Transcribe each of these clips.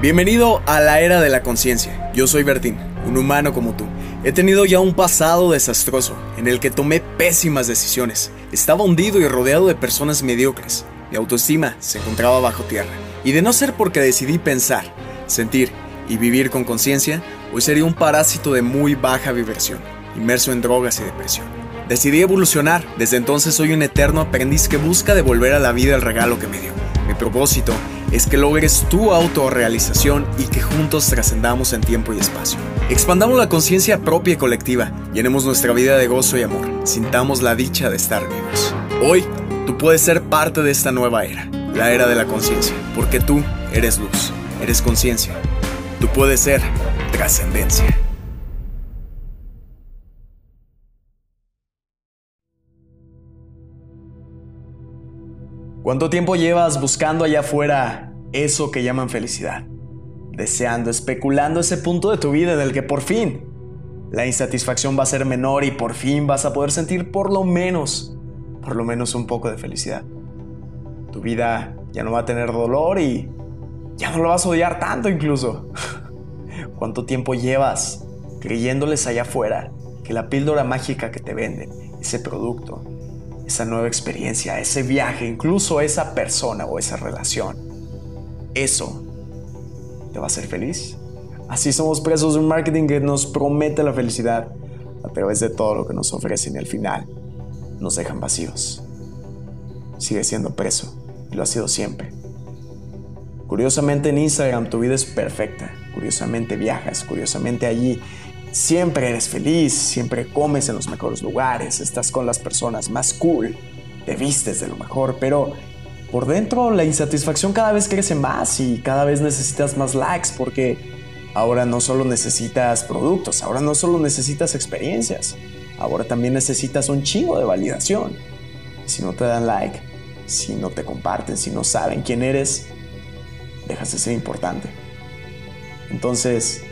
Bienvenido a la era de la conciencia. Yo soy Bertín, un humano como tú. He tenido ya un pasado desastroso, en el que tomé pésimas decisiones. Estaba hundido y rodeado de personas mediocres. Mi autoestima se encontraba bajo tierra. Y de no ser porque decidí pensar, sentir y vivir con conciencia, hoy sería un parásito de muy baja vibración, inmerso en drogas y depresión. Decidí evolucionar. Desde entonces soy un eterno aprendiz que busca devolver a la vida el regalo que me dio. Mi propósito es que logres tu autorrealización y que juntos trascendamos en tiempo y espacio. Expandamos la conciencia propia y colectiva, llenemos nuestra vida de gozo y amor, sintamos la dicha de estar vivos. Hoy, tú puedes ser parte de esta nueva era, la era de la conciencia, porque tú eres luz, eres conciencia. Tú puedes ser trascendencia. ¿Cuánto tiempo llevas buscando allá afuera eso que llaman felicidad? Deseando, especulando ese punto de tu vida en el que por fin la insatisfacción va a ser menor y por fin vas a poder sentir por lo menos, por lo menos un poco de felicidad. Tu vida ya no va a tener dolor y ya no lo vas a odiar tanto incluso. ¿Cuánto tiempo llevas creyéndoles allá afuera que la píldora mágica que te venden, ese producto, esa nueva experiencia, ese viaje, incluso esa persona o esa relación. Eso te va a hacer feliz. Así somos presos de un marketing que nos promete la felicidad a través de todo lo que nos ofrecen y al final nos dejan vacíos. Sigue siendo preso y lo ha sido siempre. Curiosamente en Instagram tu vida es perfecta. Curiosamente viajas, curiosamente allí Siempre eres feliz, siempre comes en los mejores lugares, estás con las personas más cool, te vistes de lo mejor, pero por dentro la insatisfacción cada vez crece más y cada vez necesitas más likes porque ahora no solo necesitas productos, ahora no solo necesitas experiencias, ahora también necesitas un chingo de validación. Si no te dan like, si no te comparten, si no saben quién eres, dejas de ser importante. Entonces,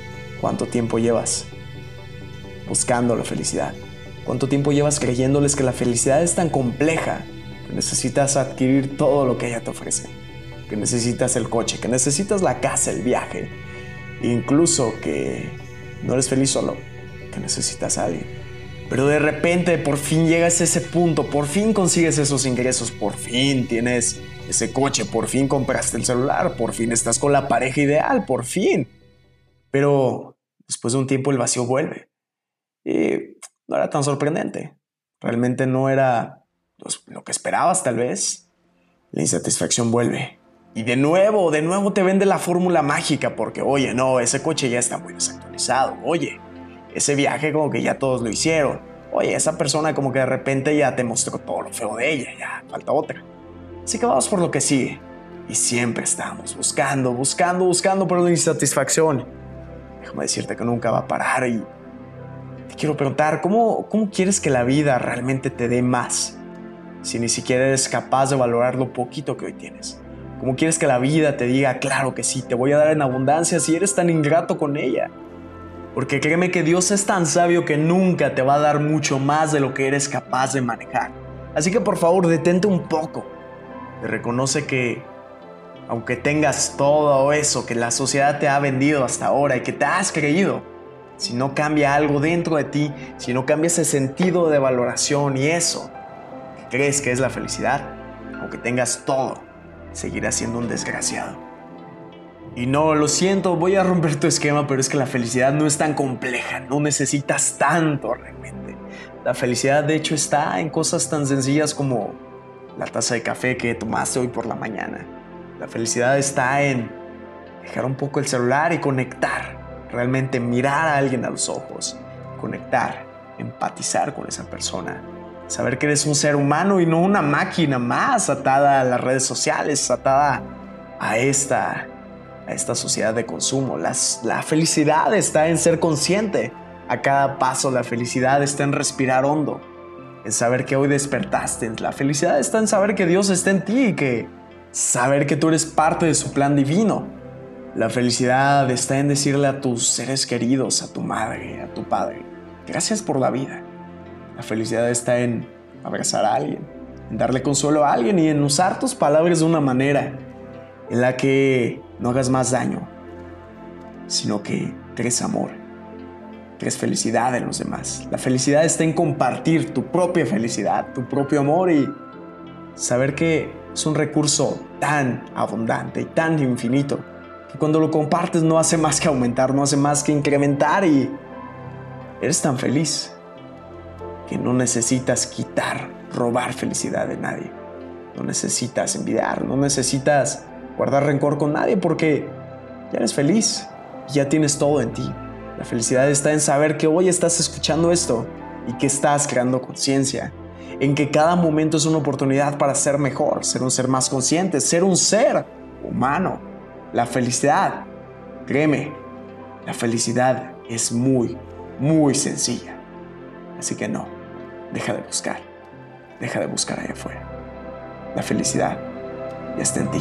¿cuánto tiempo llevas? Buscando la felicidad? ¿Cuánto tiempo llevas creyéndoles que la felicidad es tan compleja que necesitas adquirir todo lo que ella te ofrece? Que necesitas el coche, que necesitas la casa, el viaje, incluso que no eres feliz solo, que necesitas a alguien. Pero de repente por fin llegas a ese punto, por fin consigues esos ingresos, por fin tienes ese coche, por fin compraste el celular, por fin estás con la pareja ideal, por fin. Pero después de un tiempo el vacío vuelve. Y no era tan sorprendente. Realmente no era pues, lo que esperabas tal vez. La insatisfacción vuelve. Y de nuevo, de nuevo te vende la fórmula mágica porque, oye, no, ese coche ya está muy desactualizado. Oye, ese viaje como que ya todos lo hicieron. Oye, esa persona como que de repente ya te mostró todo lo feo de ella, ya falta otra. Así que vamos por lo que sigue. Y siempre estamos buscando, buscando, buscando por la insatisfacción. Déjame decirte que nunca va a parar y quiero preguntar, ¿cómo, ¿cómo quieres que la vida realmente te dé más? Si ni siquiera eres capaz de valorar lo poquito que hoy tienes. ¿Cómo quieres que la vida te diga, claro que sí, te voy a dar en abundancia si eres tan ingrato con ella? Porque créeme que Dios es tan sabio que nunca te va a dar mucho más de lo que eres capaz de manejar. Así que por favor, detente un poco. Y reconoce que aunque tengas todo eso que la sociedad te ha vendido hasta ahora y que te has creído, si no cambia algo dentro de ti, si no cambia ese sentido de valoración y eso que crees que es la felicidad, aunque tengas todo, seguirás siendo un desgraciado. Y no, lo siento, voy a romper tu esquema, pero es que la felicidad no es tan compleja, no necesitas tanto realmente. La felicidad de hecho está en cosas tan sencillas como la taza de café que tomaste hoy por la mañana. La felicidad está en dejar un poco el celular y conectar realmente mirar a alguien a los ojos, conectar, empatizar con esa persona, saber que eres un ser humano y no una máquina más atada a las redes sociales, atada a esta, a esta sociedad de consumo. la felicidad está en ser consciente a cada paso, la felicidad está en respirar hondo, en saber que hoy despertaste, la felicidad está en saber que Dios está en ti y que saber que tú eres parte de su plan divino. La felicidad está en decirle a tus seres queridos, a tu madre, a tu padre, gracias por la vida. La felicidad está en abrazar a alguien, en darle consuelo a alguien y en usar tus palabras de una manera en la que no hagas más daño sino que crees amor, crees felicidad en los demás. La felicidad está en compartir tu propia felicidad, tu propio amor y saber que es un recurso tan abundante y tan infinito cuando lo compartes no hace más que aumentar, no hace más que incrementar y eres tan feliz que no necesitas quitar, robar felicidad de nadie. No necesitas envidiar, no necesitas guardar rencor con nadie porque ya eres feliz ya tienes todo en ti. La felicidad está en saber que hoy estás escuchando esto y que estás creando conciencia, en que cada momento es una oportunidad para ser mejor, ser un ser más consciente, ser un ser humano. La felicidad, créeme, la felicidad es muy, muy sencilla. Así que no, deja de buscar, deja de buscar allá afuera. La felicidad ya está en ti.